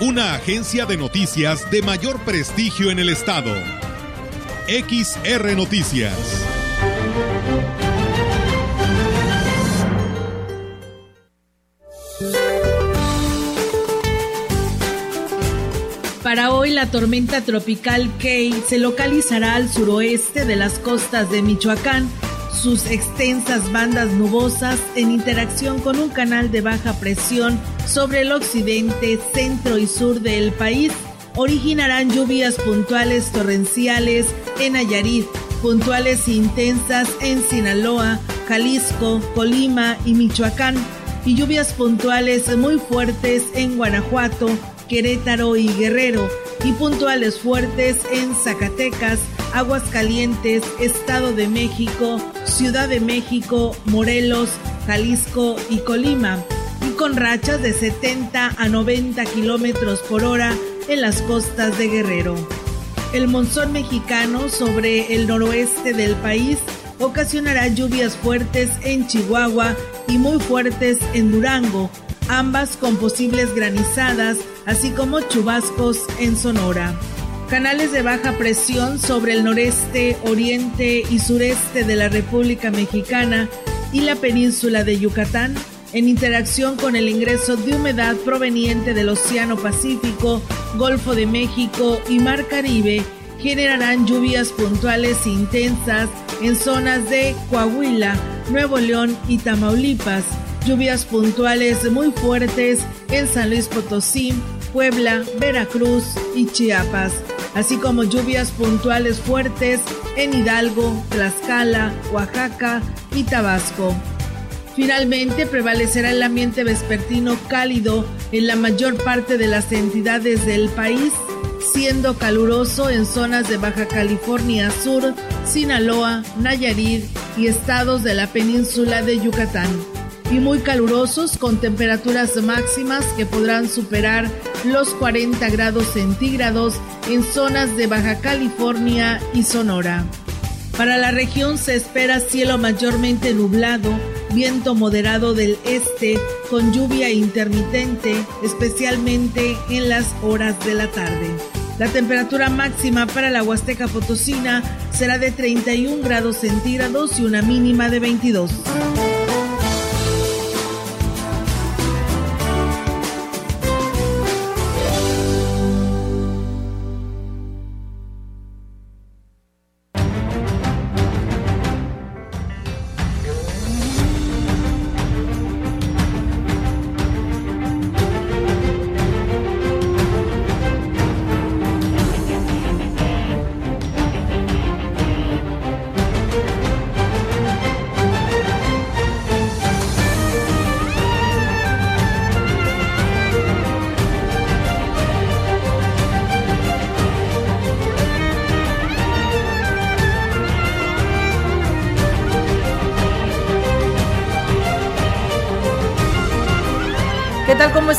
Una agencia de noticias de mayor prestigio en el estado. XR Noticias. Para hoy la tormenta tropical Kay se localizará al suroeste de las costas de Michoacán. Sus extensas bandas nubosas en interacción con un canal de baja presión sobre el occidente, centro y sur del país. Originarán lluvias puntuales torrenciales en Nayarit, puntuales e intensas en Sinaloa, Jalisco, Colima y Michoacán, y lluvias puntuales muy fuertes en Guanajuato, Querétaro y Guerrero, y puntuales fuertes en Zacatecas, Aguascalientes, Estado de México, Ciudad de México, Morelos, Jalisco y Colima, con rachas de 70 a 90 kilómetros por hora en las costas de Guerrero. El monzón mexicano sobre el noroeste del país ocasionará lluvias fuertes en Chihuahua y muy fuertes en Durango, ambas con posibles granizadas, así como chubascos en Sonora. Canales de baja presión sobre el noreste, oriente y sureste de la República Mexicana y la península de Yucatán, en interacción con el ingreso de humedad proveniente del Océano Pacífico, Golfo de México y Mar Caribe, generarán lluvias puntuales e intensas en zonas de Coahuila, Nuevo León y Tamaulipas, lluvias puntuales muy fuertes en San Luis Potosí, Puebla, Veracruz y Chiapas, así como lluvias puntuales fuertes en Hidalgo, Tlaxcala, Oaxaca y Tabasco. Finalmente prevalecerá el ambiente vespertino cálido en la mayor parte de las entidades del país, siendo caluroso en zonas de Baja California Sur, Sinaloa, Nayarit y estados de la península de Yucatán y muy calurosos con temperaturas máximas que podrán superar los 40 grados centígrados en zonas de Baja California y Sonora. Para la región se espera cielo mayormente nublado, viento moderado del este con lluvia intermitente, especialmente en las horas de la tarde. La temperatura máxima para la Huasteca Potosina será de 31 grados centígrados y una mínima de 22.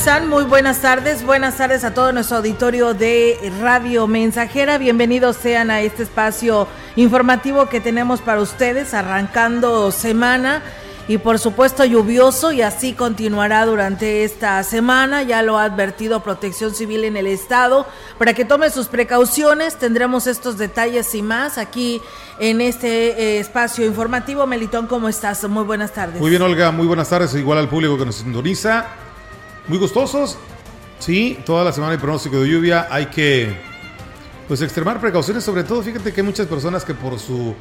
Muy buenas tardes. Buenas tardes a todo nuestro auditorio de Radio Mensajera. Bienvenidos sean a este espacio informativo que tenemos para ustedes, arrancando semana y por supuesto lluvioso y así continuará durante esta semana. Ya lo ha advertido Protección Civil en el estado. Para que tome sus precauciones, tendremos estos detalles y más aquí en este eh, espacio informativo. Melitón, ¿cómo estás? Muy buenas tardes. Muy bien, Olga. Muy buenas tardes. Igual al público que nos sintoniza muy gustosos. Sí, toda la semana hay pronóstico de lluvia. Hay que pues extremar precauciones, sobre todo fíjate que hay muchas personas que por su,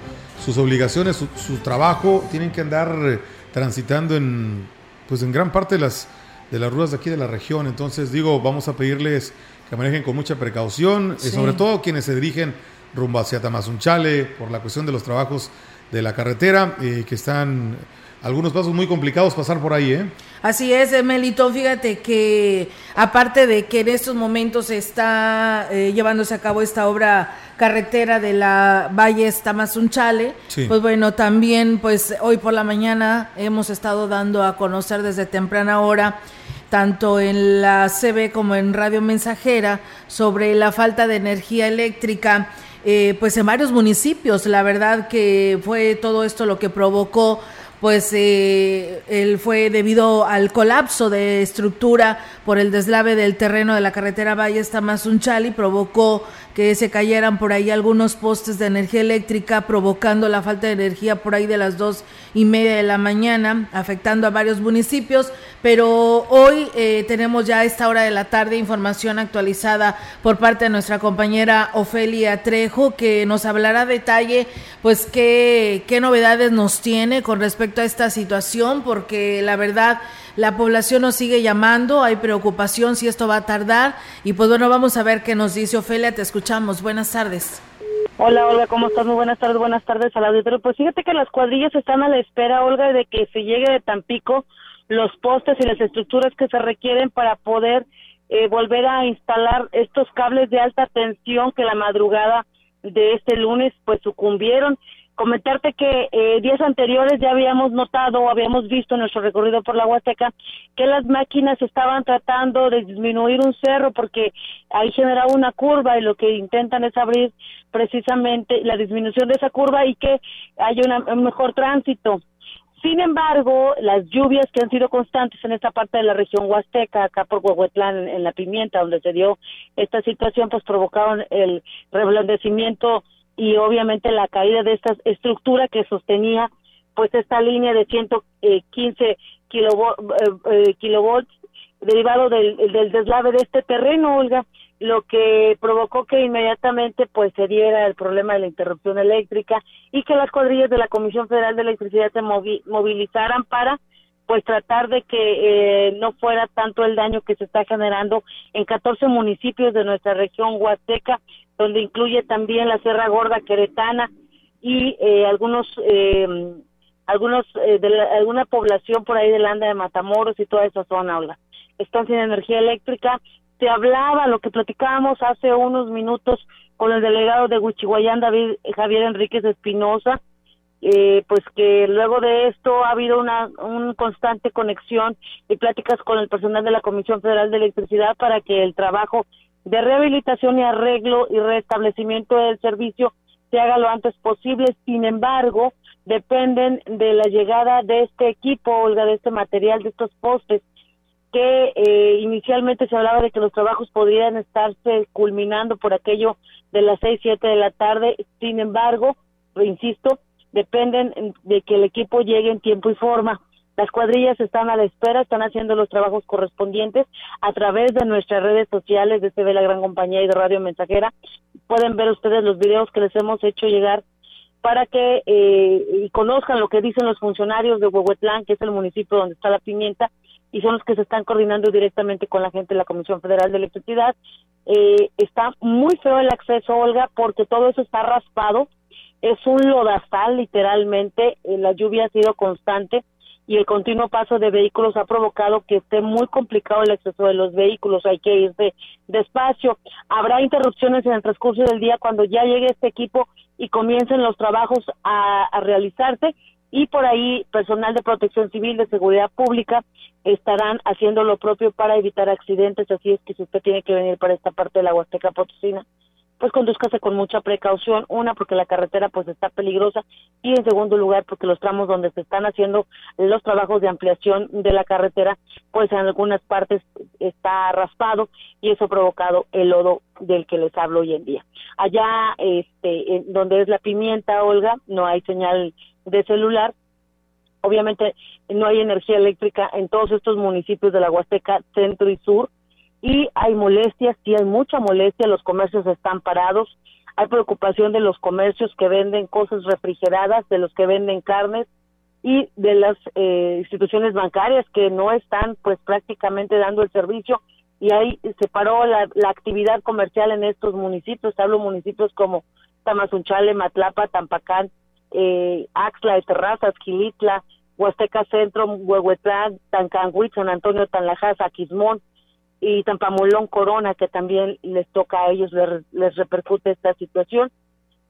sus obligaciones, su, trabajo, tienen que andar transitando en pues en gran parte de las de las rutas de aquí de la región. Entonces digo, vamos a pedirles que manejen con mucha precaución, y eh, sobre todo quienes se dirigen rumbo hacia Tamazunchale por la cuestión de los trabajos de la carretera, eh, que están algunos pasos muy complicados pasar por ahí, ¿eh? Así es, Melito. Fíjate que aparte de que en estos momentos está eh, llevándose a cabo esta obra carretera de la Valle Tamazunchale, pues bueno, también pues hoy por la mañana hemos estado dando a conocer desde temprana hora tanto en la CB como en Radio Mensajera sobre la falta de energía eléctrica eh, pues en varios municipios. La verdad que fue todo esto lo que provocó pues eh, él fue debido al colapso de estructura por el deslave del terreno de la carretera Valle Tamazunchale provocó que se cayeran por ahí algunos postes de energía eléctrica, provocando la falta de energía por ahí de las dos y media de la mañana, afectando a varios municipios. Pero hoy eh, tenemos ya a esta hora de la tarde información actualizada por parte de nuestra compañera Ofelia Trejo, que nos hablará a detalle, pues, qué, qué novedades nos tiene con respecto a esta situación, porque la verdad la población nos sigue llamando, hay preocupación si esto va a tardar y pues bueno, vamos a ver qué nos dice Ofelia, te escuchamos. Buenas tardes. Hola, Olga, ¿cómo estás? Muy buenas tardes, buenas tardes al auditorio. Pues fíjate que las cuadrillas están a la espera, Olga, de que se llegue de Tampico los postes y las estructuras que se requieren para poder eh, volver a instalar estos cables de alta tensión que la madrugada de este lunes pues sucumbieron comentarte que eh, días anteriores ya habíamos notado o habíamos visto en nuestro recorrido por la Huasteca que las máquinas estaban tratando de disminuir un cerro porque ahí generaba una curva y lo que intentan es abrir precisamente la disminución de esa curva y que haya un mejor tránsito. Sin embargo, las lluvias que han sido constantes en esta parte de la región Huasteca, acá por Huehuetlán, en la Pimienta, donde se dio esta situación, pues provocaron el reblandecimiento y obviamente la caída de esta estructura que sostenía pues esta línea de 115 kilovolts, eh, eh, kilovolts derivado del, del deslave de este terreno, Olga, lo que provocó que inmediatamente pues se diera el problema de la interrupción eléctrica y que las cuadrillas de la Comisión Federal de Electricidad se movilizaran para pues tratar de que eh, no fuera tanto el daño que se está generando en 14 municipios de nuestra región Huasteca, donde incluye también la Sierra Gorda Queretana y eh, algunos eh, algunos de alguna población por ahí del Anda de Matamoros y toda esa zona, Olga. Están sin energía eléctrica. Se hablaba, lo que platicábamos hace unos minutos con el delegado de Huichihuayán, David Javier Enríquez Espinosa, eh, pues que luego de esto ha habido una un constante conexión y pláticas con el personal de la Comisión Federal de Electricidad para que el trabajo de rehabilitación y arreglo y restablecimiento del servicio se haga lo antes posible. Sin embargo, dependen de la llegada de este equipo, Olga, de este material, de estos postes, que eh, inicialmente se hablaba de que los trabajos podrían estarse culminando por aquello de las seis, siete de la tarde. Sin embargo, insisto, dependen de que el equipo llegue en tiempo y forma. Las cuadrillas están a la espera, están haciendo los trabajos correspondientes a través de nuestras redes sociales de CB La Gran Compañía y de Radio Mensajera. Pueden ver ustedes los videos que les hemos hecho llegar para que eh, y conozcan lo que dicen los funcionarios de Huehuetlán, que es el municipio donde está la pimienta, y son los que se están coordinando directamente con la gente de la Comisión Federal de Electricidad. Eh, está muy feo el acceso, Olga, porque todo eso está raspado es un lodazal literalmente, eh, la lluvia ha sido constante y el continuo paso de vehículos ha provocado que esté muy complicado el acceso de los vehículos, hay que irse despacio. Habrá interrupciones en el transcurso del día cuando ya llegue este equipo y comiencen los trabajos a, a realizarse y por ahí personal de protección civil, de seguridad pública, estarán haciendo lo propio para evitar accidentes, así es que si usted tiene que venir para esta parte de la Huasteca Potosina, pues conduzcase con mucha precaución, una porque la carretera pues está peligrosa y en segundo lugar porque los tramos donde se están haciendo los trabajos de ampliación de la carretera pues en algunas partes está raspado y eso ha provocado el lodo del que les hablo hoy en día. Allá este donde es la pimienta, Olga, no hay señal de celular. Obviamente no hay energía eléctrica en todos estos municipios de la Huasteca Centro y Sur y hay molestias, sí hay mucha molestia, los comercios están parados, hay preocupación de los comercios que venden cosas refrigeradas, de los que venden carnes y de las eh, instituciones bancarias que no están pues prácticamente dando el servicio y ahí se paró la, actividad comercial en estos municipios, hablo municipios como Tamazunchale, Matlapa, Tampacán, eh, Axla de Terrazas, Gilitla, Huasteca Centro, Huehuetlán, Tancanguit, San Antonio, Tanlajas, Aquismón y Tampamolón, Corona, que también les toca a ellos, les, repercute esta situación.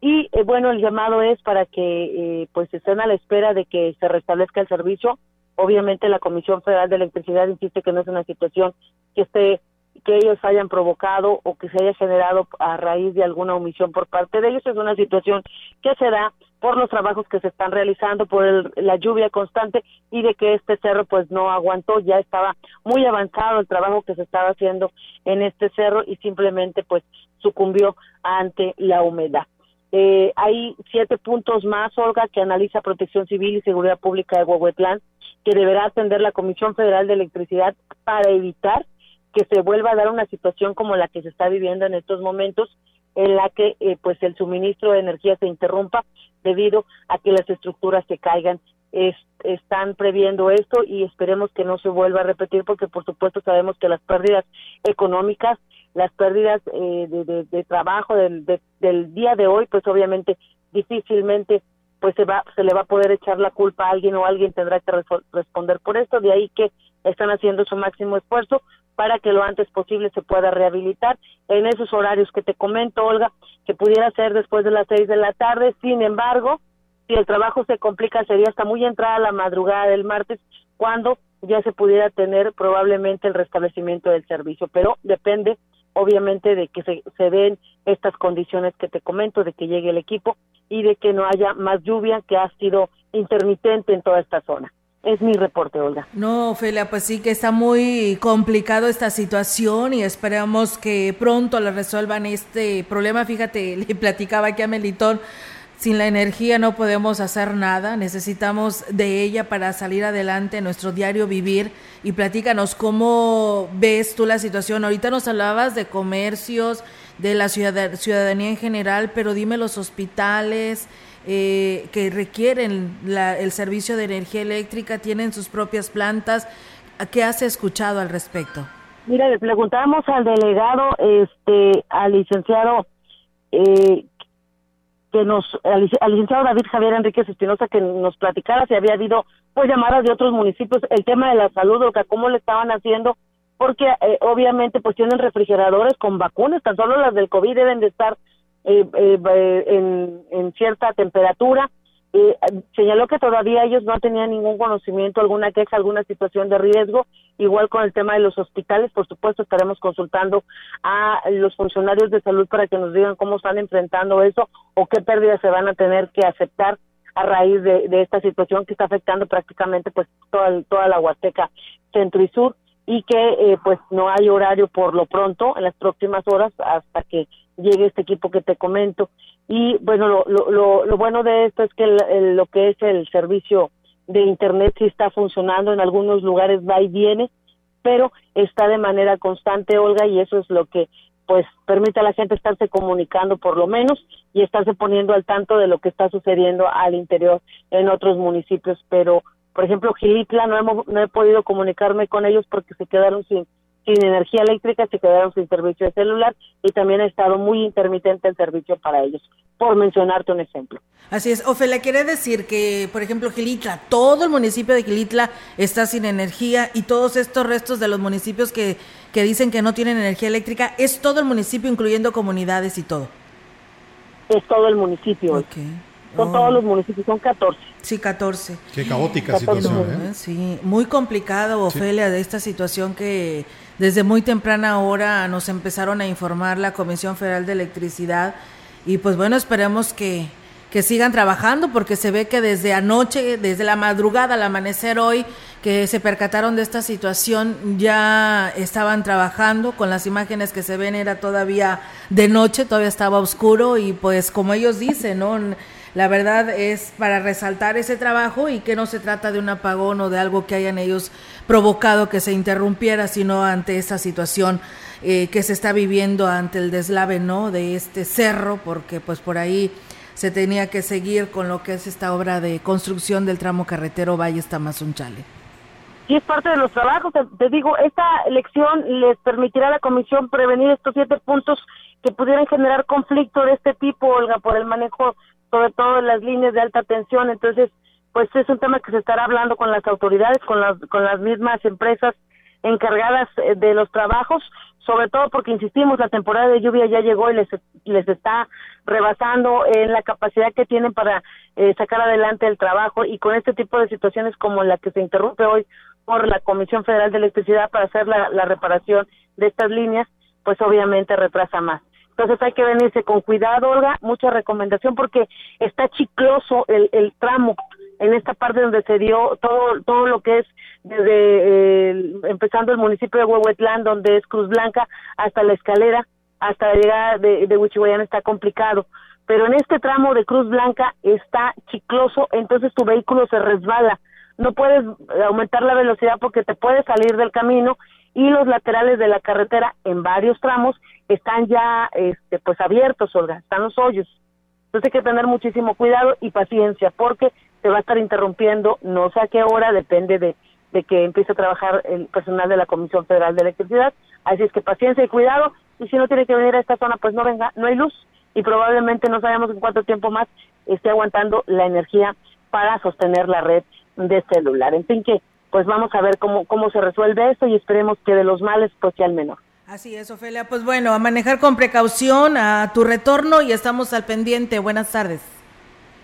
Y eh, bueno, el llamado es para que eh, pues estén a la espera de que se restablezca el servicio. Obviamente la Comisión Federal de Electricidad insiste que no es una situación que esté que ellos hayan provocado o que se haya generado a raíz de alguna omisión por parte de ellos. Es una situación que se da por los trabajos que se están realizando, por la lluvia constante y de que este cerro pues no aguantó, ya estaba muy avanzado el trabajo que se estaba haciendo en este cerro y simplemente pues sucumbió ante la humedad. Eh, hay siete puntos más, Olga, que analiza Protección Civil y Seguridad Pública de Huehuetlán, que deberá atender la Comisión Federal de Electricidad para evitar que se vuelva a dar una situación como la que se está viviendo en estos momentos en la que eh, pues el suministro de energía se interrumpa debido a que las estructuras se caigan. Están previendo esto y esperemos que no se vuelva a repetir porque por supuesto sabemos que las pérdidas económicas las pérdidas eh, de, trabajo del, del día de hoy pues obviamente difícilmente pues se va se le va a poder echar la culpa a alguien o alguien tendrá que responder por esto. De ahí que están haciendo su máximo esfuerzo para que lo antes posible se pueda rehabilitar en esos horarios que te comento, Olga, que pudiera ser después de las seis de la tarde. Sin embargo, si el trabajo se complica, sería hasta muy entrada la madrugada del martes, cuando ya se pudiera tener probablemente el restablecimiento del servicio. Pero depende, obviamente, de que se, se den estas condiciones que te comento, de que llegue el equipo y de que no haya más lluvia que ha sido intermitente en toda esta zona. Es mi reporte, Olga. No, Ofelia, pues sí que está muy complicado esta situación y esperamos que pronto le resuelvan este problema. Fíjate, le platicaba aquí a Melitón, sin la energía no podemos hacer nada, necesitamos de ella para salir adelante en nuestro diario vivir. Y platícanos cómo ves tú la situación. Ahorita nos hablabas de comercios, de la ciudadanía en general, pero dime los hospitales, eh, que requieren el servicio de energía eléctrica, tienen sus propias plantas. ¿Qué has escuchado al respecto? Mira, le preguntamos al delegado, este, al licenciado, eh, que nos, al, licenciado David Javier Enríquez Espinosa, que nos platicara si había habido pues llamadas de otros municipios, el tema de la salud, o sea, cómo le estaban haciendo, porque eh, obviamente pues tienen refrigeradores con vacunas, tan solo las del COVID deben de estar eh, eh, en, en, cierta temperatura. Eh, señaló que todavía ellos no tenían ningún conocimiento, alguna queja, alguna situación de riesgo. Igual con el tema de los hospitales, por supuesto, estaremos consultando a los funcionarios de salud para que nos digan cómo están enfrentando eso o qué pérdidas se van a tener que aceptar a raíz de, de esta situación que está afectando prácticamente pues toda, toda la Huasteca centro y sur y que eh, pues no hay horario por lo pronto en las próximas horas hasta que llegue este equipo que te comento. Y bueno lo, lo, lo, bueno de esto es que lo que es el servicio de internet sí está funcionando en algunos lugares va y viene pero está de manera constante Olga y eso es lo que pues permite a la gente estarse comunicando por lo menos y estarse poniendo al tanto de lo que está sucediendo al interior en otros municipios. Pero por ejemplo, Gilitla no, hemos, no he podido comunicarme con ellos porque se quedaron sin, sin energía eléctrica, se quedaron sin servicio de celular y también ha estado muy intermitente el servicio para ellos, por mencionarte un ejemplo. Así es, Ofelia, quiere decir que, por ejemplo, Gilitla, todo el municipio de Gilitla está sin energía y todos estos restos de los municipios que, que dicen que no tienen energía eléctrica, es todo el municipio, incluyendo comunidades y todo. Es todo el municipio. Okay. Son todos los municipios, son 14. Sí, 14. Qué caótica situación, ¿eh? Sí, muy complicado, Ofelia, de esta situación que desde muy temprana hora nos empezaron a informar la Comisión Federal de Electricidad y pues bueno, esperemos que, que sigan trabajando porque se ve que desde anoche, desde la madrugada al amanecer hoy, que se percataron de esta situación, ya estaban trabajando, con las imágenes que se ven era todavía de noche, todavía estaba oscuro y pues como ellos dicen, ¿no? La verdad es para resaltar ese trabajo y que no se trata de un apagón o de algo que hayan ellos provocado que se interrumpiera, sino ante esta situación eh, que se está viviendo ante el deslave, ¿no? De este cerro, porque pues por ahí se tenía que seguir con lo que es esta obra de construcción del tramo carretero Valle Tamazunchale. Y es parte de los trabajos, te, digo, esta elección les permitirá a la comisión prevenir estos siete puntos que pudieran generar conflicto de este tipo, Olga, por el manejo sobre todo las líneas de alta tensión. Entonces, pues es un tema que se estará hablando con las autoridades, con las, con las mismas empresas encargadas eh, de los trabajos, sobre todo porque insistimos, la temporada de lluvia ya llegó y les, les está rebasando en la capacidad que tienen para eh, sacar adelante el trabajo y con este tipo de situaciones como la que se interrumpe hoy por la Comisión Federal de Electricidad para hacer la, la reparación de estas líneas, pues obviamente retrasa más. Entonces hay que venirse con cuidado, Olga, mucha recomendación porque está chicloso el, el tramo en esta parte donde se dio todo todo lo que es desde empezando el municipio de Huehuetlán, donde es Cruz Blanca, hasta la escalera, hasta la llegada de, de está complicado. Pero en este tramo de Cruz Blanca está chicloso, entonces tu vehículo se resbala. No puedes aumentar la velocidad porque te puedes salir del camino y los laterales de la carretera en varios tramos están ya este pues abiertos, Olga, están los hoyos. Entonces hay que tener muchísimo cuidado y paciencia porque se va a estar interrumpiendo, no sé a qué hora, depende de, de que empiece a trabajar el personal de la Comisión Federal de Electricidad. Así es que paciencia y cuidado y si no tiene que venir a esta zona, pues no venga, no hay luz y probablemente no sabemos en cuánto tiempo más esté aguantando la energía para sostener la red de celular. En fin que pues vamos a ver cómo, cómo se resuelve esto y esperemos que de los males pues sea el menor. Así es, Ofelia. Pues bueno, a manejar con precaución a tu retorno y estamos al pendiente. Buenas tardes.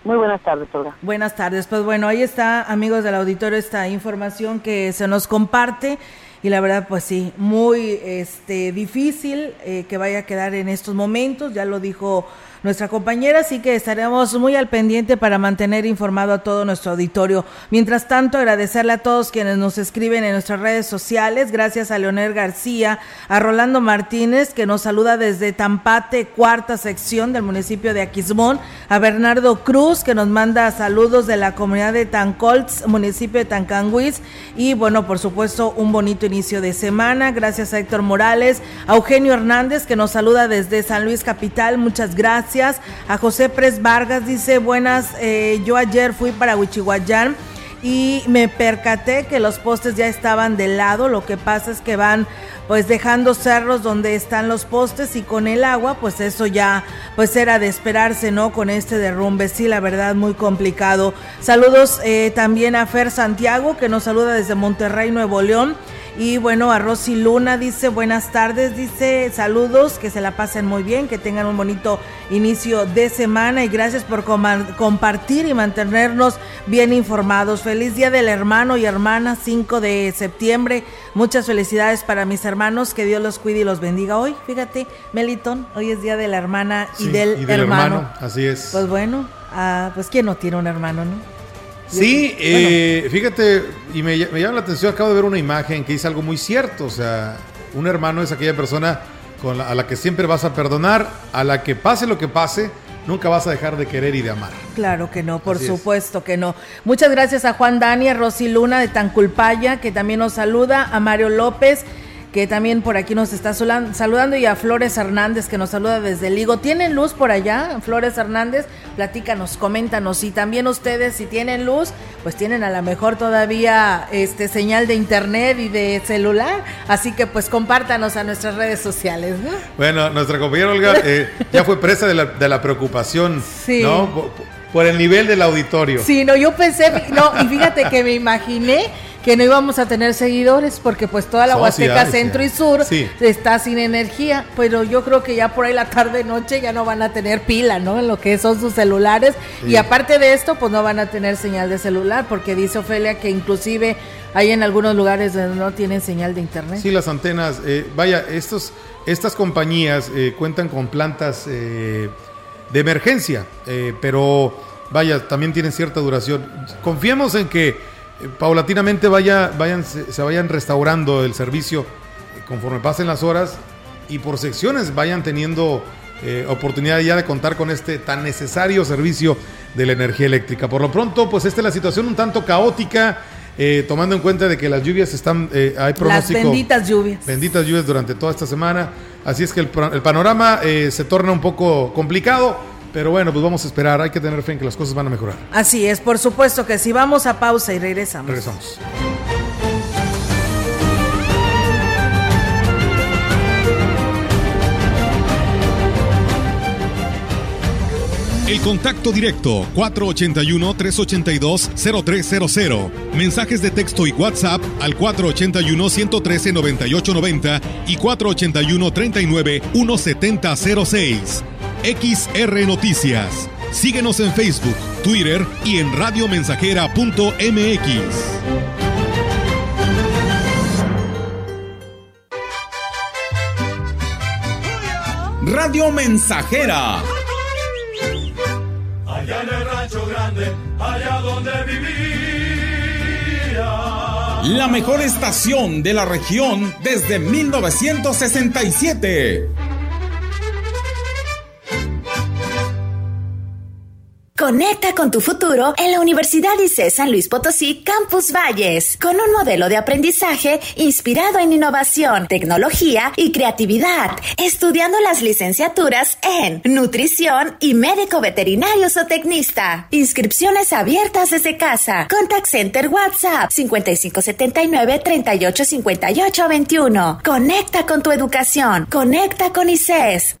Muy buenas tardes, Olga. Buenas tardes. Pues bueno, ahí está, amigos del auditorio, esta información que se nos comparte y la verdad pues sí, muy este difícil eh, que vaya a quedar en estos momentos, ya lo dijo nuestra compañera, así que estaremos muy al pendiente para mantener informado a todo nuestro auditorio. Mientras tanto, agradecerle a todos quienes nos escriben en nuestras redes sociales, gracias a Leonel García, a Rolando Martínez, que nos saluda desde Tampate, cuarta sección del municipio de Aquismón, a Bernardo Cruz, que nos manda saludos de la comunidad de Tancolts, municipio de Tancanguis, y bueno, por supuesto, un bonito inicio de semana, gracias a Héctor Morales, a Eugenio Hernández, que nos saluda desde San Luis Capital, muchas gracias a José Pres Vargas dice, buenas, eh, yo ayer fui para Huichihuayán y me percaté que los postes ya estaban de lado, lo que pasa es que van pues dejando cerros donde están los postes y con el agua pues eso ya pues era de esperarse, ¿no? Con este derrumbe, sí, la verdad muy complicado. Saludos eh, también a Fer Santiago que nos saluda desde Monterrey, Nuevo León. Y bueno, a Rosy Luna dice buenas tardes, dice saludos, que se la pasen muy bien, que tengan un bonito inicio de semana y gracias por compartir y mantenernos bien informados. Feliz Día del Hermano y Hermana, 5 de septiembre. Muchas felicidades para mis hermanos, que Dios los cuide y los bendiga hoy. Fíjate, Meliton, hoy es Día de la Hermana y, del, hermano. Así es. Pues bueno, ah, pues quién no tiene un hermano, ¿no? Sí, eh, fíjate, y me, llama la atención, acabo de ver una imagen que dice algo muy cierto, o sea, un hermano es aquella persona con a la que siempre vas a perdonar, a la que pase lo que pase, nunca vas a dejar de querer y de amar. Claro que no, por supuesto que no. Muchas gracias a Juan Dani, a Rosy Luna de Tanculpaya, que también nos saluda, a Mario López que también por aquí nos está saludando, y a Flores Hernández, que nos saluda desde Ligo. ¿Tienen luz por allá, Flores Hernández? Platícanos, coméntanos. Y también ustedes, si tienen luz, pues tienen a lo mejor todavía este señal de internet y de celular. Así que pues compártanos a nuestras redes sociales, ¿no? Bueno, nuestra compañera Olga eh, ya fue presa de la, de la preocupación, sí. ¿no? Por, por el nivel del auditorio. Sí, no, yo pensé, no, y fíjate que me imaginé que no íbamos a tener seguidores porque pues toda la Huasteca Centro y Sur está sin energía, pero yo creo que ya por ahí la tarde noche ya no van a tener pila, ¿no? En lo que son sus celulares y aparte de esto pues no van a tener señal de celular porque dice Ofelia que inclusive hay en algunos lugares donde no tienen señal de internet. Sí, las antenas, eh, vaya, estos, estas compañías eh, cuentan con plantas eh, de emergencia, pero vaya, también tienen cierta duración. Confiemos en que paulatinamente vaya, vayan, se, vayan restaurando el servicio conforme pasen las horas y por secciones vayan teniendo eh, oportunidad ya de contar con este tan necesario servicio de la energía eléctrica. Por lo pronto, pues esta es la situación un tanto caótica, eh, tomando en cuenta de que las lluvias están, eh, hay pronóstico. Las benditas lluvias. Benditas lluvias durante toda esta semana. Así es que el, el panorama se torna un poco complicado pero bueno, pues vamos a esperar, hay que tener fe en que las cosas van a mejorar. Así es, por supuesto que sí. Vamos a pausa y regresamos. Regresamos. El contacto directo 481-382-0300. Mensajes de texto y WhatsApp al 481-113-9890 y 481-39-1706. XR Noticias. Síguenos en Facebook, Twitter y en radiomensajera.mx. Radio Mensajera allá en el rancho grande, allá donde vivía. La mejor estación de la región desde 1967. Conecta con tu futuro en la Universidad ICE San Luis Potosí Campus Valles, con un modelo de aprendizaje inspirado en innovación, tecnología y creatividad, estudiando las licenciaturas en nutrición y médico veterinario o tecnista. Inscripciones abiertas desde casa. Contact Center WhatsApp 5579 385821. Conecta con tu educación. Conecta con ICES.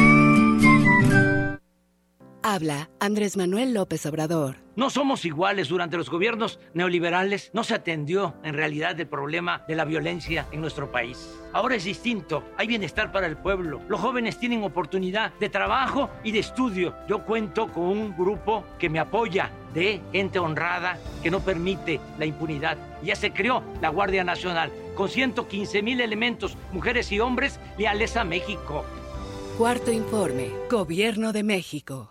Habla Andrés Manuel López Obrador. No somos iguales. Durante los gobiernos neoliberales no se atendió en realidad el problema de la violencia en nuestro país. Ahora es distinto. Hay bienestar para el pueblo. Los jóvenes tienen oportunidad de trabajo y de estudio. Yo cuento con un grupo que me apoya de gente honrada que no permite la impunidad. Ya se creó la Guardia Nacional con 115 mil elementos, mujeres y hombres leales a México. Cuarto informe. Gobierno de México.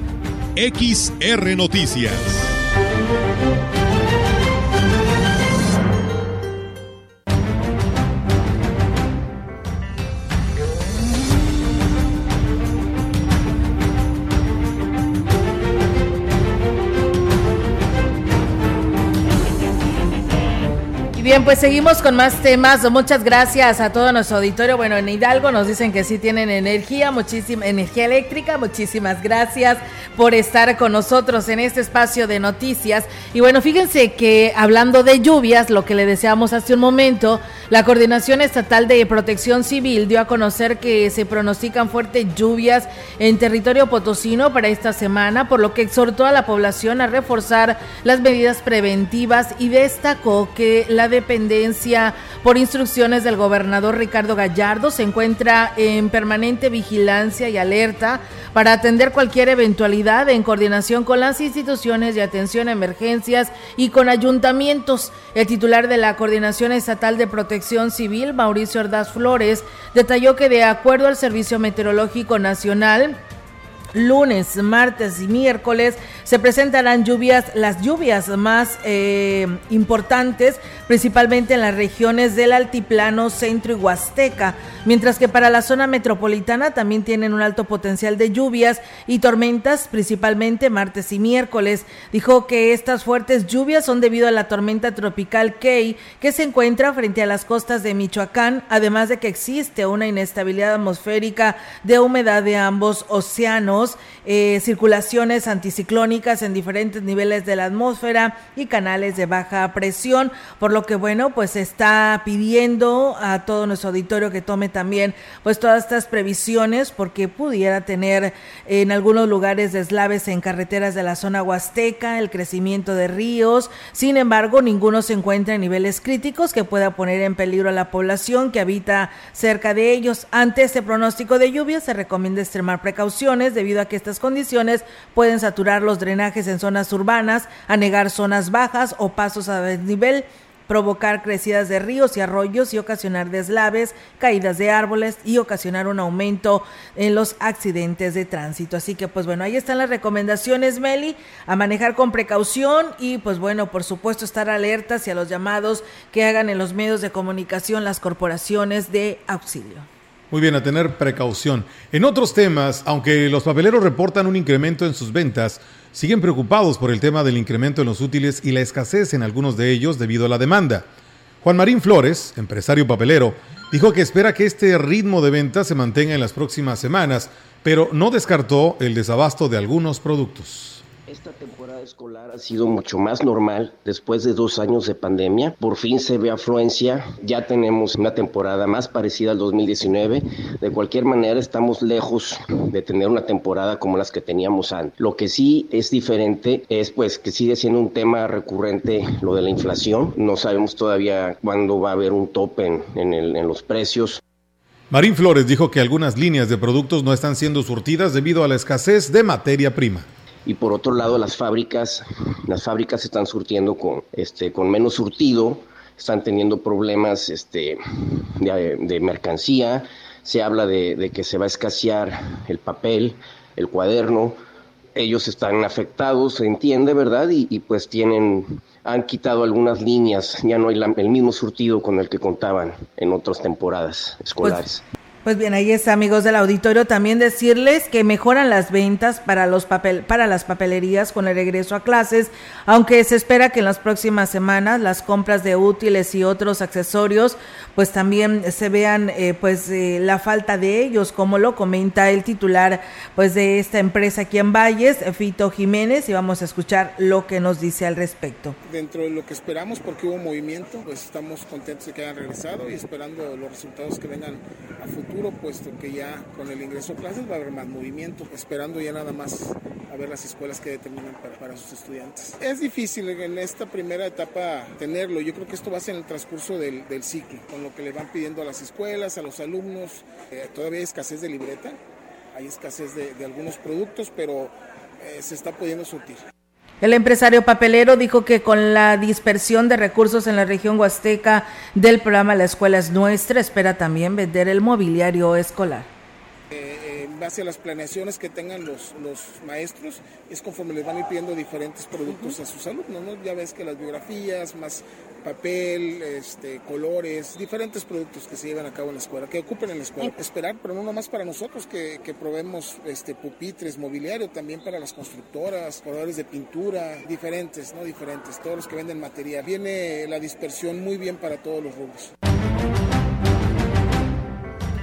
XR Noticias. Bien, pues seguimos con más temas. Muchas gracias a todo nuestro auditorio. Bueno, en Hidalgo nos dicen que sí tienen energía, muchísima energía eléctrica. Muchísimas gracias por estar con nosotros en este espacio de noticias. Y bueno, fíjense que hablando de lluvias, lo que le deseamos hace un momento, la Coordinación Estatal de Protección Civil dio a conocer que se pronostican fuertes lluvias en territorio potosino para esta semana, por lo que exhortó a la población a reforzar las medidas preventivas y destacó que la dependencia, por instrucciones del gobernador Ricardo Gallardo, se encuentra en permanente vigilancia y alerta para atender cualquier eventualidad en coordinación con las instituciones de atención a emergencias y con ayuntamientos. El titular de la Coordinación Estatal de Protección Civil, Mauricio Ordaz Flores, detalló que de acuerdo al Servicio Meteorológico Nacional, lunes, martes y miércoles se presentarán lluvias, las lluvias más eh, importantes, principalmente en las regiones del altiplano, centro y huasteca, mientras que para la zona metropolitana también tienen un alto potencial de lluvias y tormentas, principalmente martes y miércoles. Dijo que estas fuertes lluvias son debido a la tormenta tropical Key que se encuentra frente a las costas de Michoacán, además de que existe una inestabilidad atmosférica de humedad de ambos océanos, eh, circulaciones anticiclónicas en diferentes niveles de la atmósfera y canales de baja presión, por lo que bueno, pues está pidiendo a todo nuestro auditorio que tome también pues todas estas previsiones porque pudiera tener en algunos lugares deslaves en carreteras de la zona huasteca, el crecimiento de ríos, sin embargo ninguno se encuentra en niveles críticos que pueda poner en peligro a la población que habita cerca de ellos. Ante este pronóstico de lluvia se recomienda extremar precauciones debido debido a que estas condiciones pueden saturar los drenajes en zonas urbanas, anegar zonas bajas o pasos a desnivel provocar crecidas de ríos y arroyos y ocasionar deslaves, caídas de árboles y ocasionar un aumento en los accidentes de tránsito. Así que pues bueno, ahí están las recomendaciones, Meli, a manejar con precaución y pues bueno, por supuesto estar alertas y a los llamados que hagan en los medios de comunicación las corporaciones de auxilio. Muy bien, a tener precaución. En otros temas, aunque los papeleros reportan un incremento en sus ventas, siguen preocupados por el tema del incremento en los útiles y la escasez en algunos de ellos debido a la demanda. Juan Marín Flores, empresario papelero, dijo que espera que este ritmo de venta se mantenga en las próximas semanas, pero no descartó el desabasto de algunos productos. Esta temporada escolar ha sido mucho más normal después de dos años de pandemia. Por fin se ve afluencia. Ya tenemos una temporada más parecida al 2019. De cualquier manera, estamos lejos de tener una temporada como las que teníamos antes. Lo que sí es diferente es pues que sigue siendo un tema recurrente lo de la inflación. No sabemos todavía cuándo va a haber un tope en, en, los precios. Marín Flores dijo que algunas líneas de productos no están siendo surtidas debido a la escasez de materia prima y por otro lado las fábricas, las fábricas están surtiendo con, este, con menos surtido, están teniendo problemas este, de, mercancía, se habla de, que se va a escasear el papel, el cuaderno, ellos están afectados, se entiende, ¿verdad? Y, pues tienen, han quitado algunas líneas, ya no hay el mismo surtido con el que contaban en otras temporadas escolares. Pues bien, ahí está, amigos del auditorio. También decirles que mejoran las ventas para, los papel, para las papelerías con el regreso a clases, aunque se espera que en las próximas semanas las compras de útiles y otros accesorios, pues también se vean eh, pues eh, la falta de ellos, como lo comenta el titular pues de esta empresa aquí en Valles, Fito Jiménez, y vamos a escuchar lo que nos dice al respecto. Dentro de lo que esperamos, porque hubo movimiento, pues estamos contentos de que hayan regresado y esperando los resultados que vengan a futuro puesto que ya con el ingreso a clases va a haber más movimiento, esperando ya nada más a ver las escuelas que determinan para, sus estudiantes. Es difícil en esta primera etapa tenerlo, yo creo que esto va a ser en el transcurso del, ciclo, con lo que le van pidiendo a las escuelas, a los alumnos, eh, todavía hay escasez de libreta, hay escasez de, algunos productos, pero eh, se está pudiendo surtir. El empresario papelero dijo que con la dispersión de recursos en la región huasteca del programa La Escuela es Nuestra, espera también vender el mobiliario escolar base a las planeaciones que tengan los, los maestros, es conforme les van a ir pidiendo diferentes productos a sus alumnos, ¿no? Ya ves que las biografías, más papel, este, colores, diferentes productos que se llevan a cabo en la escuela, que ocupen en la escuela. Esperar, pero no nomás para nosotros que, que probemos este, pupitres, mobiliario, también para las constructoras, colores de pintura, diferentes, ¿no? Diferentes, todos los que venden material. Viene la dispersión muy bien para todos los rubros.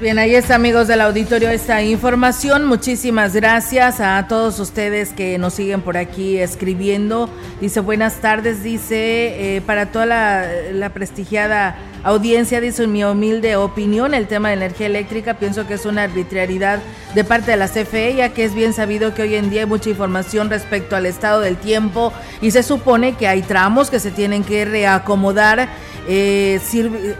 Bien, ahí está amigos del auditorio esta información. Muchísimas gracias a todos ustedes que nos siguen por aquí escribiendo. Dice buenas tardes, dice eh, para toda la, prestigiada audiencia, dice mi humilde opinión, el tema de energía eléctrica pienso que es una arbitrariedad de parte de la CFE, ya que es bien sabido que hoy en día hay mucha información respecto al estado del tiempo y se supone que hay tramos que se tienen que reacomodar eh,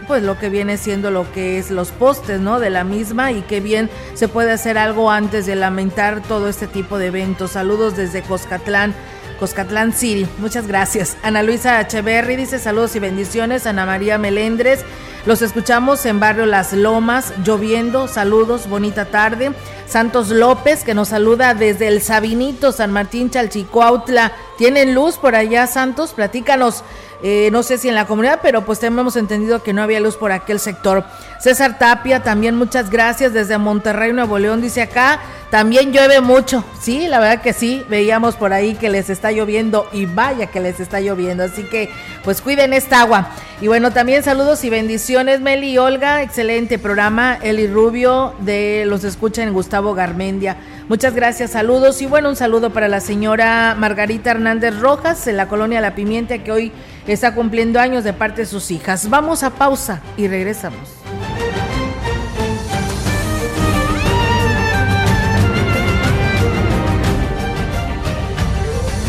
pues lo que viene siendo lo que es los postes, ¿no? De la misma y que bien se puede hacer algo antes de lamentar todo este tipo de eventos. Saludos desde Coscatlán. Coscatlán City. Muchas gracias. Ana Luisa Echeverry dice saludos y bendiciones. Ana María Melendres. Los escuchamos en Barrio Las Lomas, lloviendo. Saludos, bonita tarde. Santos López, que nos saluda desde el Sabinito, San Martín, Chalchicuautla. ¿Tienen luz por allá, Santos? Platícanos. Eh, no sé si en la comunidad, pero pues hemos entendido que no había luz por aquel sector. César Tapia, también muchas gracias desde Monterrey, Nuevo León, dice acá, también llueve mucho, sí, la verdad que sí, veíamos por ahí que les está lloviendo y vaya que les está lloviendo, así que pues cuiden esta agua. Y bueno, también saludos y bendiciones, Meli y Olga, excelente programa, Eli Rubio de Los Escucha en Gustavo Garmendia. Muchas gracias, saludos y bueno, un saludo para la señora Margarita Hernández Rojas en la colonia La Pimienta que hoy está cumpliendo años de parte de sus hijas. Vamos a pausa y regresamos.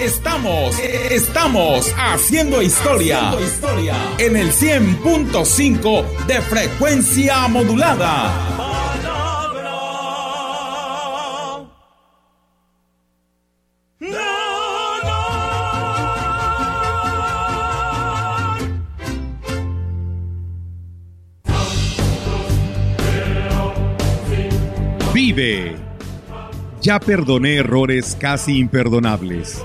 estamos, estamos haciendo historia, en el 100.5 de frecuencia modulada. Vive. Ya perdoné errores casi imperdonables.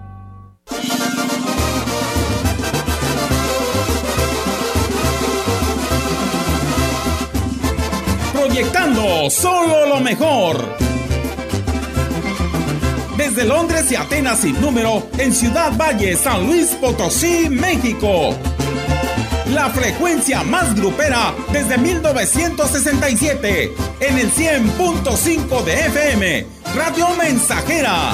Proyectando solo lo mejor. Desde Londres y Atenas sin número, en Ciudad Valle, San Luis Potosí, México. La frecuencia más grupera desde 1967, en el 100.5 de FM, Radio Mensajera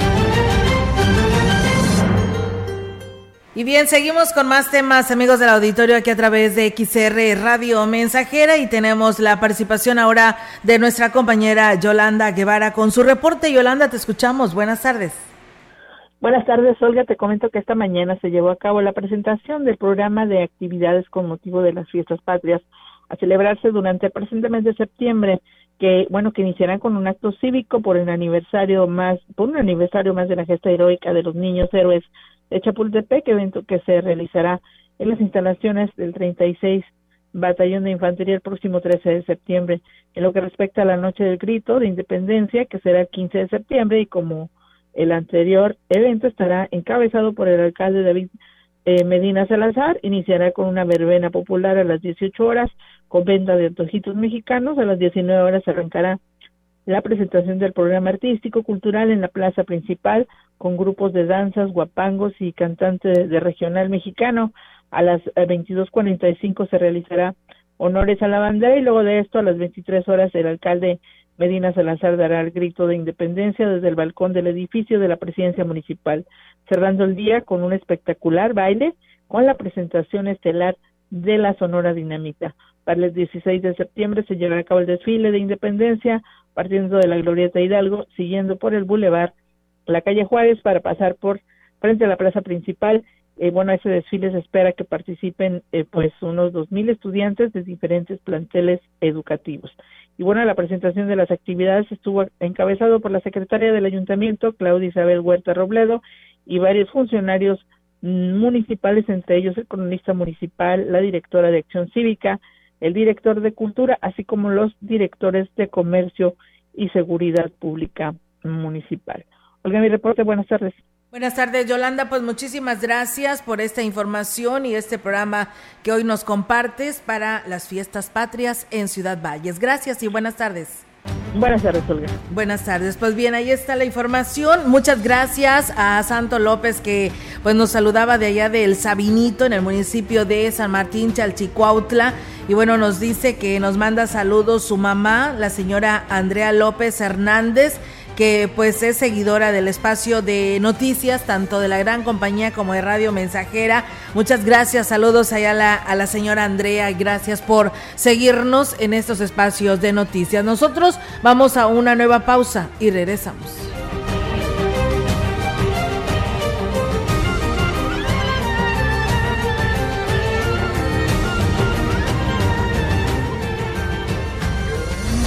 Y bien, seguimos con más temas, amigos del auditorio, aquí a través de XR Radio Mensajera y tenemos la participación ahora de nuestra compañera Yolanda Guevara con su reporte. Yolanda, te escuchamos. Buenas tardes. Buenas tardes, Olga. Te comento que esta mañana se llevó a cabo la presentación del programa de actividades con motivo de las fiestas patrias a celebrarse durante el presente mes de septiembre, que bueno, que iniciarán con un acto cívico por el aniversario más, por un aniversario más de la gesta heroica de los niños héroes de Chapultepec, evento que se realizará en las instalaciones del 36 Batallón de Infantería el próximo 13 de septiembre. En lo que respecta a la Noche del Grito de Independencia, que será el 15 de septiembre y como el anterior evento estará encabezado por el alcalde David eh, Medina Salazar, iniciará con una verbena popular a las 18 horas con venta de antojitos mexicanos. A las 19 horas arrancará la presentación del programa artístico cultural en la plaza principal con grupos de danzas, guapangos y cantantes de regional mexicano. A las 22:45 se realizará honores a la bandera y luego de esto a las 23 horas el alcalde Medina Salazar dará el grito de independencia desde el balcón del edificio de la presidencia municipal, cerrando el día con un espectacular baile con la presentación estelar de la Sonora Dinamita. Para el 16 de septiembre se llevará a cabo el desfile de independencia partiendo de la Glorieta Hidalgo, siguiendo por el Boulevard, la calle Juárez para pasar por frente a la plaza principal. Eh, bueno, a ese desfile se espera que participen eh, pues unos dos mil estudiantes de diferentes planteles educativos. Y bueno, la presentación de las actividades estuvo encabezado por la secretaria del ayuntamiento, Claudia Isabel Huerta Robledo, y varios funcionarios municipales, entre ellos el cronista municipal, la directora de Acción Cívica, el director de Cultura, así como los directores de Comercio y Seguridad Pública Municipal. Olga, mi reporte, buenas tardes. Buenas tardes, Yolanda. Pues muchísimas gracias por esta información y este programa que hoy nos compartes para las fiestas patrias en Ciudad Valles. Gracias y buenas tardes. Buenas tardes, Olga. Buenas tardes. Pues bien, ahí está la información. Muchas gracias a Santo López que pues nos saludaba de allá del Sabinito en el municipio de San Martín Chalchicuautla y bueno, nos dice que nos manda saludos su mamá, la señora Andrea López Hernández que pues es seguidora del espacio de noticias, tanto de la gran compañía como de Radio Mensajera. Muchas gracias, saludos allá a la, a la señora Andrea, gracias por seguirnos en estos espacios de noticias. Nosotros vamos a una nueva pausa y regresamos.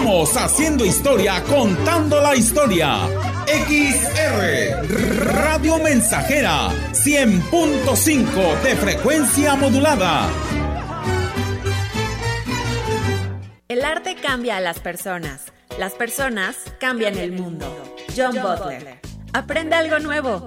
Estamos haciendo historia, contando la historia. XR Radio Mensajera 100.5 de frecuencia modulada. El arte cambia a las personas. Las personas cambian el mundo. John Butler. Aprende algo nuevo.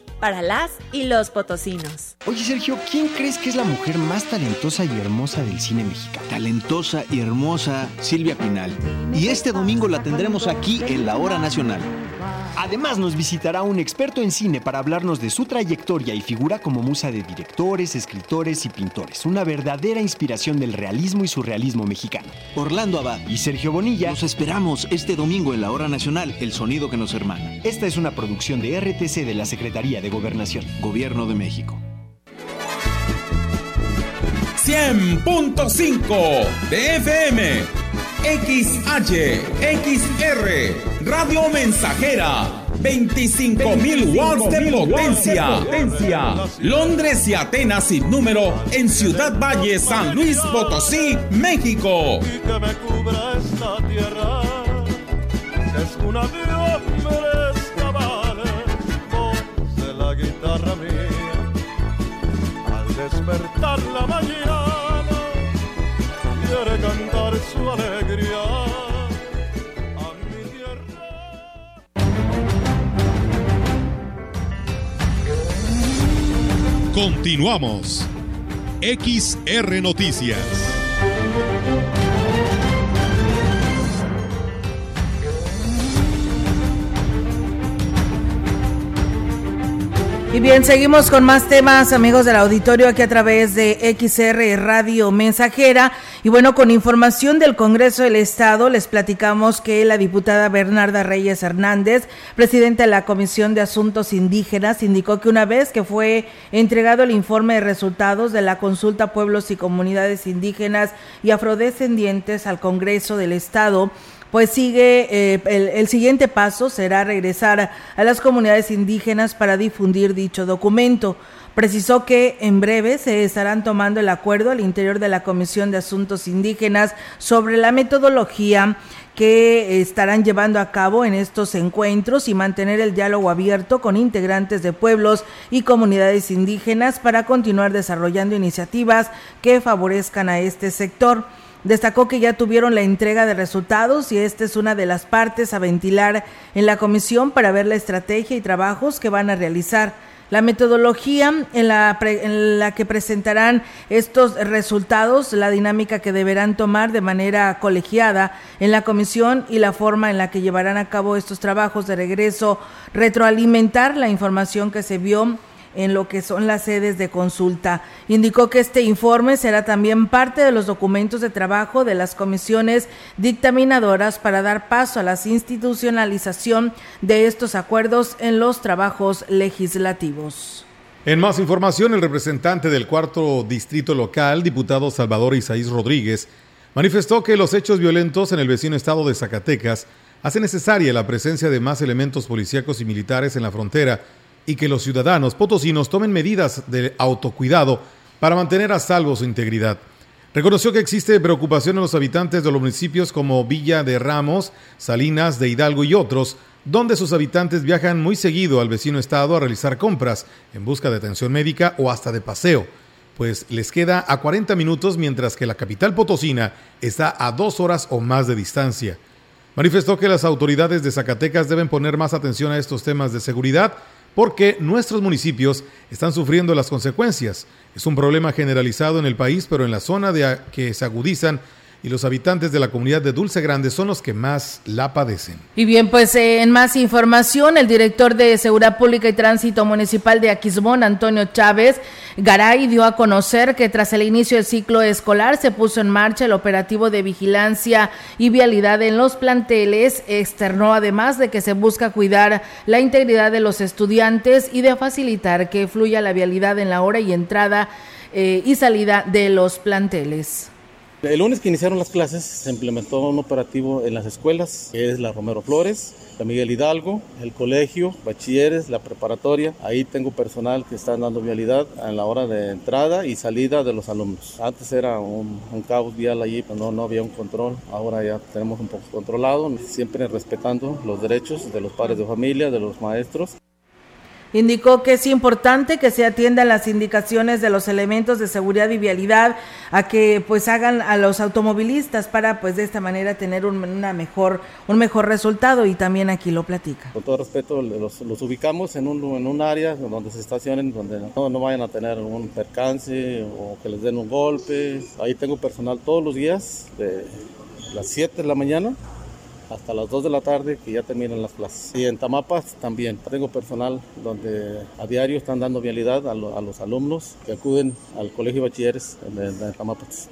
para las y los potosinos. Oye Sergio, ¿quién crees que es la mujer más talentosa y hermosa del cine mexicano? Talentosa y hermosa Silvia Pinal. Y este domingo la tendremos aquí en la Hora Nacional. Además nos visitará un experto en cine para hablarnos de su trayectoria y figura como musa de directores, escritores y pintores. Una verdadera inspiración del realismo y surrealismo mexicano. Orlando Abad y Sergio Bonilla. Los esperamos este domingo en la Hora Nacional, El Sonido que nos hermana. Esta es una producción de RTC de la Secretaría de Gobernación. Gobierno de México. 100.5 de FM. XH, XR, Radio Mensajera, 25 mil watts de potencia. Londres y Atenas sin número en Ciudad Valle, San Luis Potosí, México. Y que me cubra esta tierra, es una de despertar la mañana, quiere cantar su alegría. a mi tierra. Continuamos. XR Noticias. Y bien, seguimos con más temas, amigos del auditorio, aquí a través de XR Radio Mensajera. Y bueno, con información del Congreso del Estado, les platicamos que la diputada Bernarda Reyes Hernández, presidenta de la Comisión de Asuntos Indígenas, indicó que una vez que fue entregado el informe de resultados de la consulta pueblos y comunidades indígenas y afrodescendientes al Congreso del Estado, pues sigue eh, el, el, siguiente paso será regresar a las comunidades indígenas para difundir dicho documento. Precisó que en breve se estarán tomando el acuerdo al interior de la Comisión de Asuntos Indígenas sobre la metodología que estarán llevando a cabo en estos encuentros y mantener el diálogo abierto con integrantes de pueblos y comunidades indígenas para continuar desarrollando iniciativas que favorezcan a este sector. Destacó que ya tuvieron la entrega de resultados y esta es una de las partes a ventilar en la comisión para ver la estrategia y trabajos que van a realizar. La metodología en la, en la, que presentarán estos resultados, la dinámica que deberán tomar de manera colegiada en la comisión y la forma en la que llevarán a cabo estos trabajos de regreso, retroalimentar la información que se vio en lo que son las sedes de consulta. Indicó que este informe será también parte de los documentos de trabajo de las comisiones dictaminadoras para dar paso a la institucionalización de estos acuerdos en los trabajos legislativos. En más información, el representante del cuarto distrito local, diputado Salvador Isaís Rodríguez, manifestó que los hechos violentos en el vecino estado de Zacatecas hacen necesaria la presencia de más elementos policíacos y militares en la frontera y que los ciudadanos potosinos tomen medidas de autocuidado para mantener a salvo su integridad. Reconoció que existe preocupación en los habitantes de los municipios como Villa de Ramos, Salinas, de Hidalgo y otros, donde sus habitantes viajan muy seguido al vecino estado a realizar compras en busca de atención médica o hasta de paseo, pues les queda a 40 minutos mientras que la capital potosina está a dos horas o más de distancia. Manifestó que las autoridades de Zacatecas deben poner más atención a estos temas de seguridad porque nuestros municipios están sufriendo las consecuencias. Es un problema generalizado en el país, pero en la zona de que se agudizan y los habitantes de la comunidad de Dulce Grande son los que más la padecen. Y bien, pues eh, en más información, el director de Seguridad Pública y Tránsito Municipal de Aquismón, Antonio Chávez Garay, dio a conocer que tras el inicio del ciclo escolar se puso en marcha el operativo de vigilancia y vialidad en los planteles. Externó además de que se busca cuidar la integridad de los estudiantes y de facilitar que fluya la vialidad en la hora y entrada eh, y salida de los planteles. El lunes que iniciaron las clases se implementó un operativo en las escuelas, que es la Romero Flores, la Miguel Hidalgo, el colegio, bachilleres, la preparatoria. Ahí tengo personal que está dando vialidad en la hora de entrada y salida de los alumnos. Antes era un, caos vial allí, pero no, no había un control. Ahora ya tenemos un poco controlado, siempre respetando los derechos de los padres de familia, de los maestros. Indicó que es importante que se atiendan las indicaciones de los elementos de seguridad y vialidad a que pues hagan a los automovilistas para pues de esta manera tener un, una mejor un mejor resultado y también aquí lo platica. Con todo respeto los, los ubicamos en un, en un área donde se estacionen donde no, no vayan a tener un percance o que les den un golpe. Ahí tengo personal todos los días de las 7 de la mañana hasta las 2 de la tarde que ya terminan las clases. Y en Tamapas también tengo personal donde a diario están dando vialidad a, lo, a los alumnos que acuden al colegio bachilleres de Tamapas.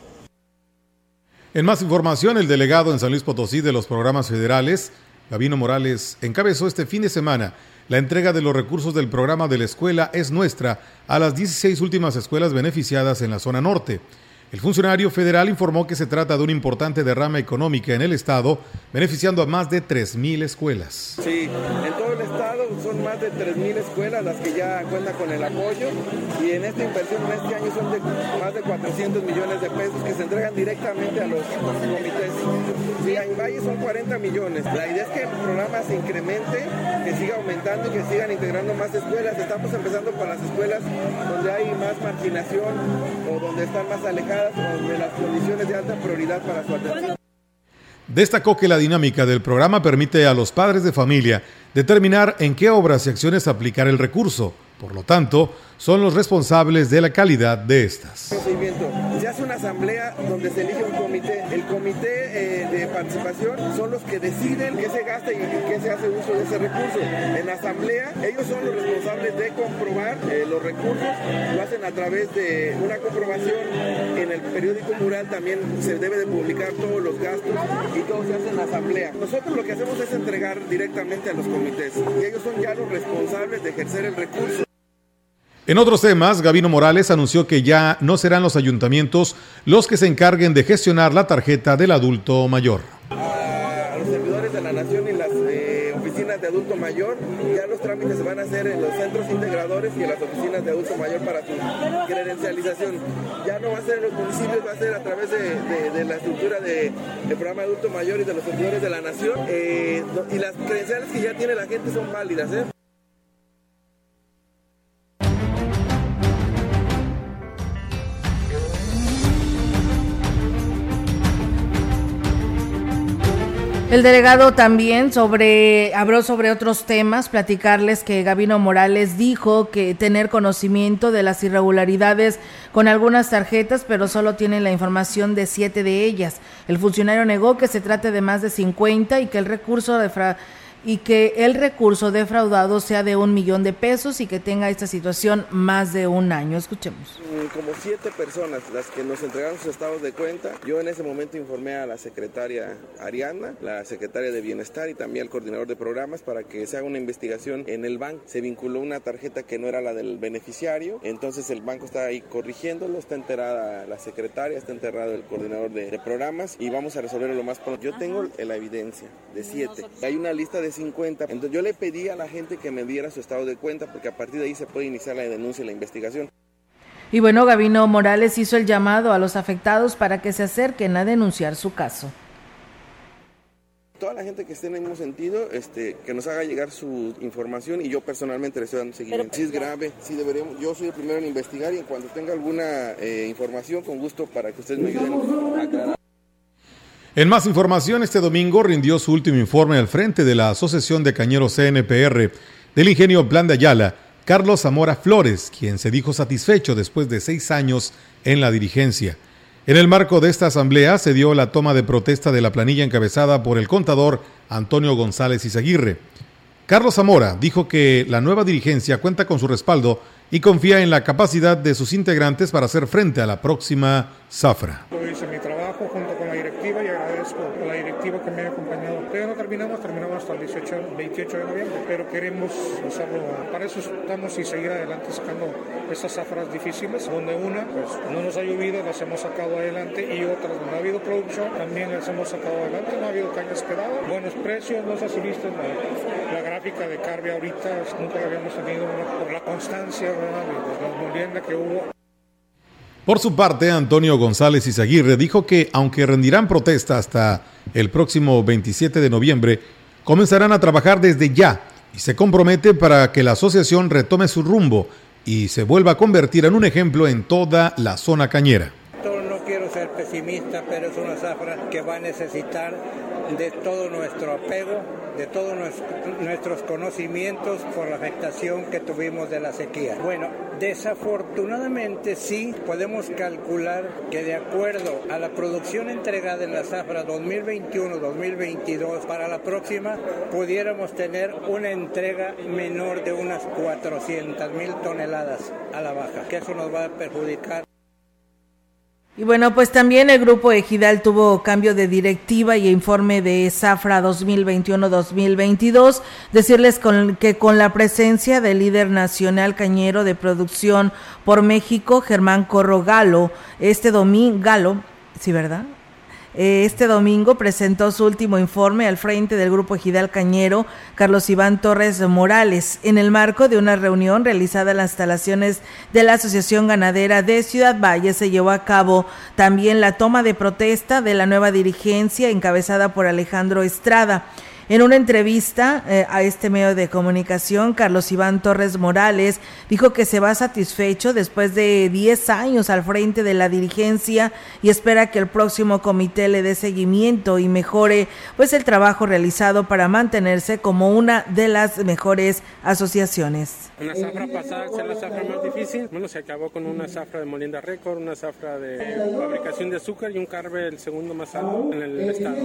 En más información, el delegado en San Luis Potosí de los programas federales, Gabino Morales, encabezó este fin de semana la entrega de los recursos del programa de la escuela es nuestra a las 16 últimas escuelas beneficiadas en la zona norte. El funcionario federal informó que se trata de una importante derrama económica en el Estado, beneficiando a más de 3.000 escuelas. Sí, en todo el Estado son más de 3.000 escuelas las que ya cuentan con el apoyo y en esta inversión en este año son de más de 400 millones de pesos que se entregan directamente a los comités. Sí, en Valle son 40 millones. La idea es que el programa se incremente, que siga aumentando y que sigan integrando más escuelas. Estamos empezando con las escuelas donde hay más marginación o donde están más alejadas o de las condiciones de alta prioridad para su atención. Destacó que la dinámica del programa permite a los padres de familia determinar en qué obras y acciones aplicar el recurso. Por lo tanto, son los responsables de la calidad de estas. Se hace una asamblea donde se elige un comité. El comité eh, de participación son los que deciden qué se gasta y qué se hace uso de ese recurso. En la asamblea, ellos son los responsables de comprobar eh, los recursos. Lo hacen a través de una comprobación. En el periódico mural también se debe de publicar todos los gastos y todo se hace en la asamblea. Nosotros lo que hacemos es entregar directamente a los comités y ellos son ya los responsables de ejercer el recurso. En otros temas, Gabino Morales anunció que ya no serán los ayuntamientos los que se encarguen de gestionar la tarjeta del adulto mayor. A los servidores de la nación y las eh, oficinas de adulto mayor, ya los trámites se van a hacer en los centros integradores y en las oficinas de adulto mayor para su credencialización. Ya no va a ser en los municipios, va a ser a través de, la estructura de- del programa de adulto mayor y de los servidores de la nación. Eh, y las credenciales que ya tiene la gente son válidas. ¿eh? El delegado también sobre habló sobre otros temas, platicarles que Gabino Morales dijo que tener conocimiento de las irregularidades con algunas tarjetas, pero solo tiene la información de siete de ellas. El funcionario negó que se trate de más de 50 y que el recurso de y que el recurso defraudado sea de un millón de pesos y que tenga esta situación más de un año. Escuchemos. Mm, como siete personas las que nos entregaron sus estados de cuenta. Yo en ese momento informé a la secretaria Ariana, la secretaria de Bienestar y también al coordinador de programas para que se haga una investigación en el banco. Se vinculó una tarjeta que no era la del beneficiario, entonces el banco está ahí corrigiéndolo, está enterada la secretaria, está enterrado el coordinador de, de programas y vamos a resolverlo lo más pronto. Yo tengo la evidencia de siete. Hay una lista de 50. Entonces yo le pedí a la gente que me diera su estado de cuenta porque a partir de ahí se puede iniciar la denuncia y la investigación. Y bueno, Gabino Morales hizo el llamado a los afectados para que se acerquen a denunciar su caso. Toda la gente que esté en el mismo sentido, este, que nos haga llegar su información y yo personalmente le estoy dando seguimiento. Si es grave, sí deberíamos, yo soy el primero en investigar y en cuanto tenga alguna eh, información, con gusto para que ustedes me ayuden a aclarar. En más información, este domingo rindió su último informe al frente de la Asociación de Cañeros CNPR del ingenio Plan de Ayala, Carlos Zamora Flores, quien se dijo satisfecho después de seis años en la dirigencia. En el marco de esta asamblea se dio la toma de protesta de la planilla encabezada por el contador Antonio González Izaguirre. Carlos Zamora dijo que la nueva dirigencia cuenta con su respaldo y confía en la capacidad de sus integrantes para hacer frente a la próxima zafra. Trabajo junto con la directiva y agradezco a la directiva que me ha acompañado. Todavía no terminamos, terminamos hasta el 18, 28 de noviembre, pero queremos hacerlo. Para eso estamos y seguir adelante sacando estas zafras difíciles, donde una pues, no nos ha llovido, las hemos sacado adelante y otras donde ha habido producción también las hemos sacado adelante. No ha habido cañas quedadas, buenos precios, no sé si viste la, la gráfica de Carve ahorita, nunca la habíamos tenido ¿no? por la constancia de, de la molienda que hubo. Por su parte, Antonio González Izaguirre dijo que, aunque rendirán protesta hasta el próximo 27 de noviembre, comenzarán a trabajar desde ya y se compromete para que la asociación retome su rumbo y se vuelva a convertir en un ejemplo en toda la zona cañera. Quiero ser pesimista, pero es una zafra que va a necesitar de todo nuestro apego, de todos nuestros conocimientos por la afectación que tuvimos de la sequía. Bueno, desafortunadamente sí podemos calcular que de acuerdo a la producción entregada en la zafra 2021-2022 para la próxima pudiéramos tener una entrega menor de unas 400 mil toneladas a la baja, que eso nos va a perjudicar. Y bueno, pues también el grupo Ejidal tuvo cambio de directiva y informe de Zafra 2021-2022. Decirles con, que con la presencia del líder nacional cañero de producción por México, Germán Corro Galo, este domingo, Galo, sí, ¿verdad? Eh, este domingo presentó su último informe al frente del Grupo Ejidal Cañero, Carlos Iván Torres Morales, en el marco de una reunión realizada en las instalaciones de la Asociación Ganadera de Ciudad Valle. Se llevó a cabo también la toma de protesta de la nueva dirigencia encabezada por Alejandro Estrada. En una entrevista eh, a este medio de comunicación, Carlos Iván Torres Morales dijo que se va satisfecho después de 10 años al frente de la dirigencia y espera que el próximo comité le dé seguimiento y mejore pues el trabajo realizado para mantenerse como una de las mejores asociaciones. Una zafra pasada ser la zafra más difícil, bueno, se acabó con una zafra de Molienda Récord, una zafra de fabricación de azúcar y un carbe el segundo más alto en el estado.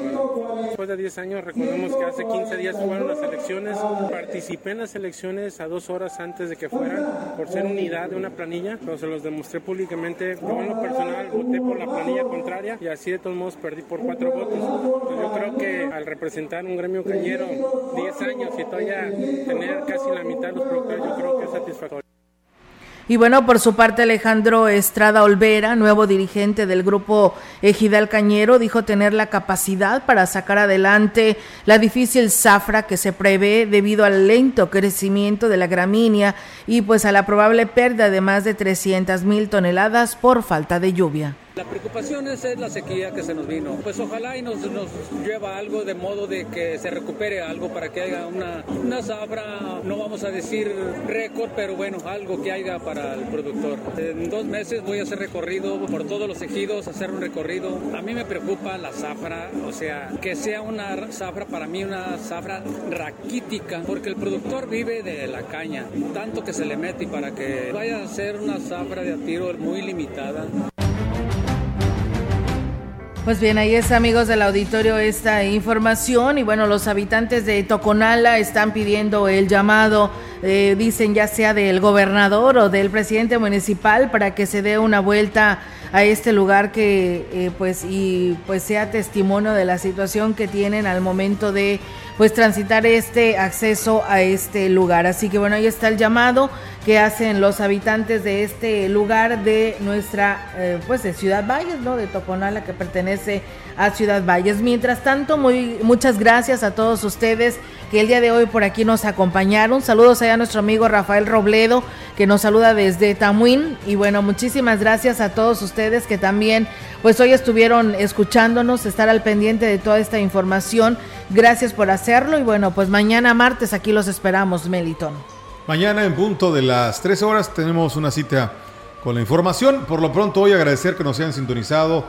Después de 10 años, recordemos que hace 15 días fueron las elecciones, participé en las elecciones a dos horas antes de que fueran, por ser unidad de una planilla, pero se los demostré públicamente. Yo en lo personal voté por la planilla contraria y así de todos modos perdí por cuatro votos. Yo creo que al representar un gremio cañero 10 años y todavía tener casi la mitad de los productores, yo creo que es satisfactorio. Y bueno, por su parte Alejandro Estrada Olvera, nuevo dirigente del grupo Ejidal Cañero, dijo tener la capacidad para sacar adelante la difícil zafra que se prevé debido al lento crecimiento de la gramínea y pues a la probable pérdida de más de 300 mil toneladas por falta de lluvia. La preocupación es, es, la sequía que se nos vino. Pues ojalá y nos, nos lleva algo de modo de que se recupere algo para que haya una, una zafra, no vamos a decir récord, pero bueno, algo que haya para el productor. En dos meses voy a hacer recorrido por todos los ejidos, hacer un recorrido. A mí me preocupa la zafra, o sea, que sea una zafra, para mí una zafra raquítica, porque el productor vive de la caña, tanto que se le mete y para que vaya a ser una zafra de a tiro muy limitada. Pues bien, ahí es amigos del auditorio esta información. Y bueno, los habitantes de Toconala están pidiendo el llamado, eh, dicen ya sea del gobernador o del presidente municipal para que se dé una vuelta a este lugar que eh, pues y pues sea testimonio de la situación que tienen al momento de pues transitar este acceso a este lugar. Así que bueno, ahí está el llamado que hacen los habitantes de este lugar de nuestra, eh, pues de Ciudad Valles, ¿no? De Toconala, que pertenece a Ciudad Valles. Mientras tanto, muy, muchas gracias a todos ustedes el día de hoy por aquí nos acompañaron. Saludos allá a nuestro amigo Rafael Robledo, que nos saluda desde Tamuín. Y bueno, muchísimas gracias a todos ustedes que también, pues hoy estuvieron escuchándonos, estar al pendiente de toda esta información. Gracias por hacerlo. Y bueno, pues mañana martes aquí los esperamos, Meliton. Mañana en punto de las 13 horas tenemos una cita con la información. Por lo pronto hoy agradecer que nos hayan sintonizado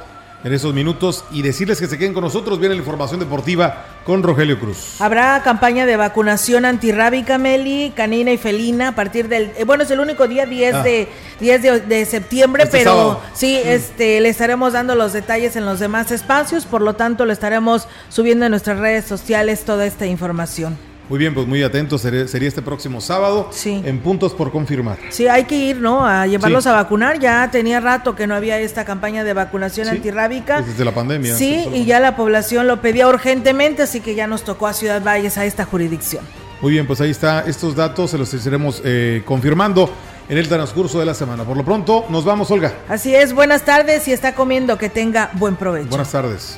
en esos minutos y decirles que se queden con nosotros. Viene la información deportiva con Rogelio Cruz. Habrá campaña de vacunación antirrábica, Meli, canina y felina a partir del... Eh, bueno, es el único día 10, ah. de, 10 de, de septiembre, este pero sábado. sí, mm. este, le estaremos dando los detalles en los demás espacios. Por lo tanto, le estaremos subiendo en nuestras redes sociales toda esta información. Muy bien, pues muy atentos. Sería, este próximo sábado. Sí. En puntos por confirmar. Sí, hay que ir, ¿no? A llevarlos sí. a vacunar. Ya tenía rato que no había esta campaña de vacunación sí. antirrábica. Pues desde la pandemia. Sí, y ya la población lo pedía urgentemente, así que ya nos tocó a Ciudad Valles, a esta jurisdicción. Muy bien, pues ahí está. Estos datos se los estaremos eh, confirmando en el transcurso de la semana. Por lo pronto, nos vamos, Olga. Así es, buenas tardes y está comiendo, que tenga buen provecho. Buenas tardes.